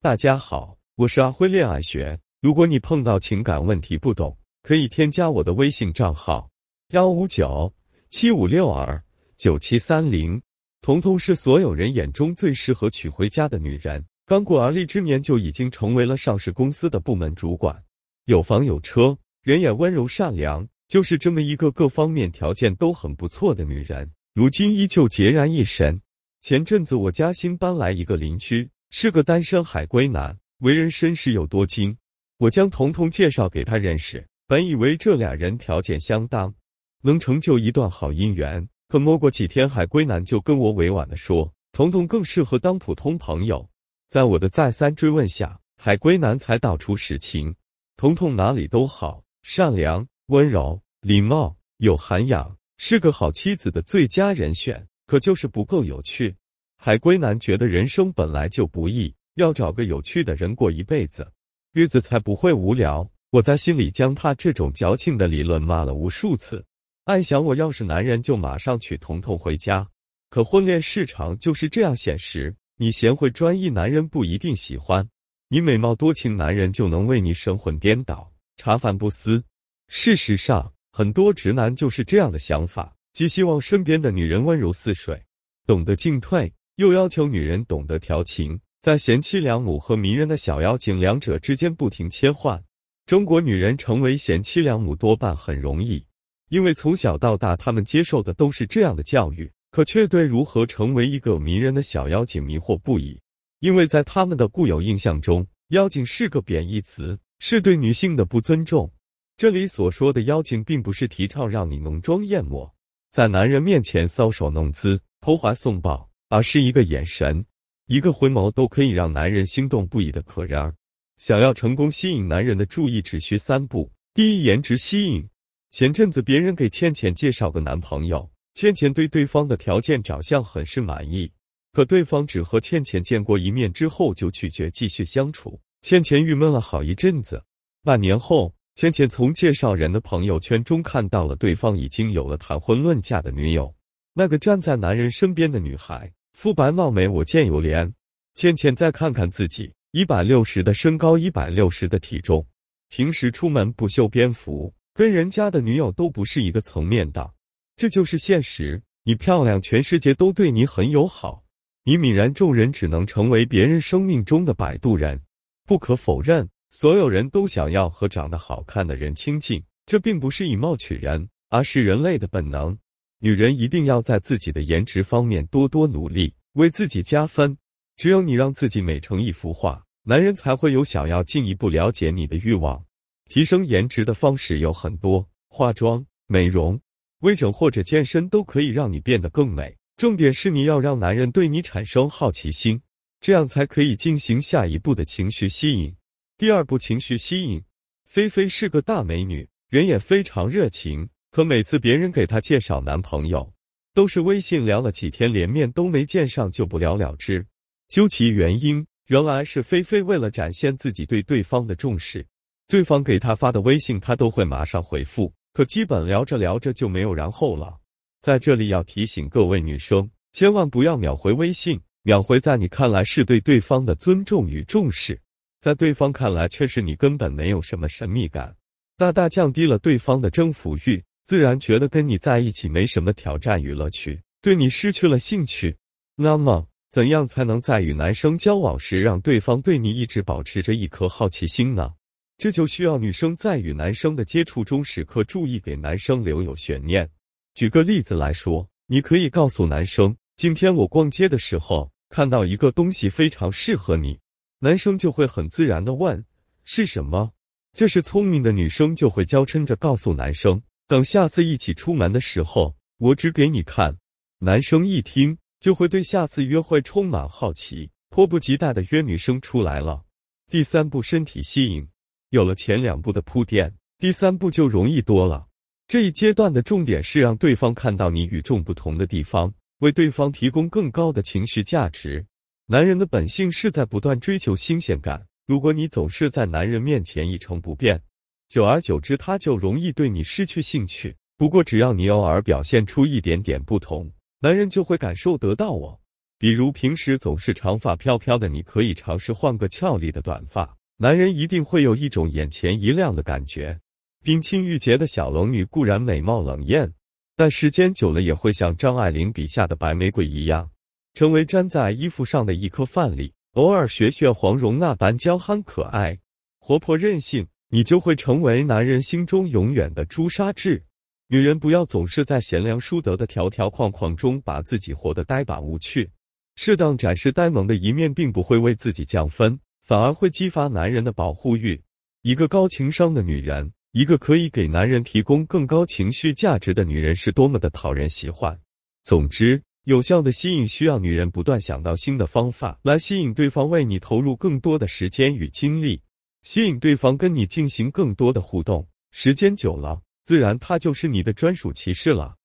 大家好，我是阿辉恋爱学。如果你碰到情感问题不懂，可以添加我的微信账号幺五九七五六二九七三零。彤彤是所有人眼中最适合娶回家的女人，刚过而立之年就已经成为了上市公司的部门主管，有房有车，人也温柔善良，就是这么一个各方面条件都很不错的女人。如今依旧孑然一身。前阵子我家新搬来一个邻居。是个单身海归男，为人绅士又多金。我将彤彤介绍给他认识，本以为这俩人条件相当，能成就一段好姻缘。可没过几天，海归男就跟我委婉的说，彤彤更适合当普通朋友。在我的再三追问下，海归男才道出实情：彤彤哪里都好，善良、温柔、礼貌、有涵养，是个好妻子的最佳人选。可就是不够有趣。海归男觉得人生本来就不易，要找个有趣的人过一辈子，日子才不会无聊。我在心里将他这种矫情的理论骂了无数次，暗想我要是男人就马上娶彤彤回家。可婚恋市场就是这样现实，你贤惠专一，男人不一定喜欢；你美貌多情，男人就能为你神魂颠倒、茶饭不思。事实上，很多直男就是这样的想法，既希望身边的女人温柔似水，懂得进退。又要求女人懂得调情，在贤妻良母和迷人的小妖精两者之间不停切换。中国女人成为贤妻良母多半很容易，因为从小到大她们接受的都是这样的教育，可却对如何成为一个迷人的小妖精迷惑不已。因为在他们的固有印象中，妖精是个贬义词，是对女性的不尊重。这里所说的妖精，并不是提倡让你浓妆艳抹，在男人面前搔首弄姿、投怀送抱。而是一个眼神，一个回眸都可以让男人心动不已的可人儿。想要成功吸引男人的注意，只需三步：第一，颜值吸引。前阵子别人给倩倩介绍个男朋友，倩倩对对方的条件、长相很是满意，可对方只和倩倩见过一面之后就拒绝继续相处。倩倩郁闷了好一阵子。半年后，倩倩从介绍人的朋友圈中看到了对方已经有了谈婚论嫁的女友，那个站在男人身边的女孩。肤白貌美，我见犹怜。倩倩再看看自己，一百六十的身高，一百六十的体重，平时出门不修边幅，跟人家的女友都不是一个层面的。这就是现实。你漂亮，全世界都对你很友好；你泯然众人，只能成为别人生命中的摆渡人。不可否认，所有人都想要和长得好看的人亲近，这并不是以貌取人，而是人类的本能。女人一定要在自己的颜值方面多多努力，为自己加分。只有你让自己美成一幅画，男人才会有想要进一步了解你的欲望。提升颜值的方式有很多，化妆、美容、微整或者健身都可以让你变得更美。重点是你要让男人对你产生好奇心，这样才可以进行下一步的情绪吸引。第二步，情绪吸引。菲菲是个大美女，人也非常热情。可每次别人给她介绍男朋友，都是微信聊了几天，连面都没见上就不了了之。究其原因，原来是菲菲为了展现自己对对方的重视，对方给她发的微信，她都会马上回复。可基本聊着聊着就没有然后了。在这里要提醒各位女生，千万不要秒回微信，秒回在你看来是对对方的尊重与重视，在对方看来却是你根本没有什么神秘感，大大降低了对方的征服欲。自然觉得跟你在一起没什么挑战与乐趣，对你失去了兴趣。那么，怎样才能在与男生交往时让对方对你一直保持着一颗好奇心呢？这就需要女生在与男生的接触中时刻注意给男生留有悬念。举个例子来说，你可以告诉男生：“今天我逛街的时候看到一个东西非常适合你。”男生就会很自然的问：“是什么？”这是聪明的女生就会娇嗔着告诉男生。等下次一起出门的时候，我指给你看。男生一听就会对下次约会充满好奇，迫不及待的约女生出来了。第三步，身体吸引。有了前两步的铺垫，第三步就容易多了。这一阶段的重点是让对方看到你与众不同的地方，为对方提供更高的情绪价值。男人的本性是在不断追求新鲜感，如果你总是在男人面前一成不变。久而久之，他就容易对你失去兴趣。不过，只要你偶尔表现出一点点不同，男人就会感受得到。我比如平时总是长发飘飘的，你可以尝试换个俏丽的短发，男人一定会有一种眼前一亮的感觉。冰清玉洁的小龙女固然美貌冷艳，但时间久了也会像张爱玲笔下的白玫瑰一样，成为粘在衣服上的一颗饭粒。偶尔学学黄蓉那般娇憨可爱、活泼任性，你就会成为男人心中永远的朱砂痣。女人不要总是在贤良淑德的条条框框中把自己活得呆板无趣。适当展示呆萌的一面，并不会为自己降分，反而会激发男人的保护欲。一个高情商的女人，一个可以给男人提供更高情绪价值的女人，是多么的讨人喜欢。总之，有效的吸引需要女人不断想到新的方法来吸引对方为你投入更多的时间与精力，吸引对方跟你进行更多的互动。时间久了，自然他就是你的专属骑士了。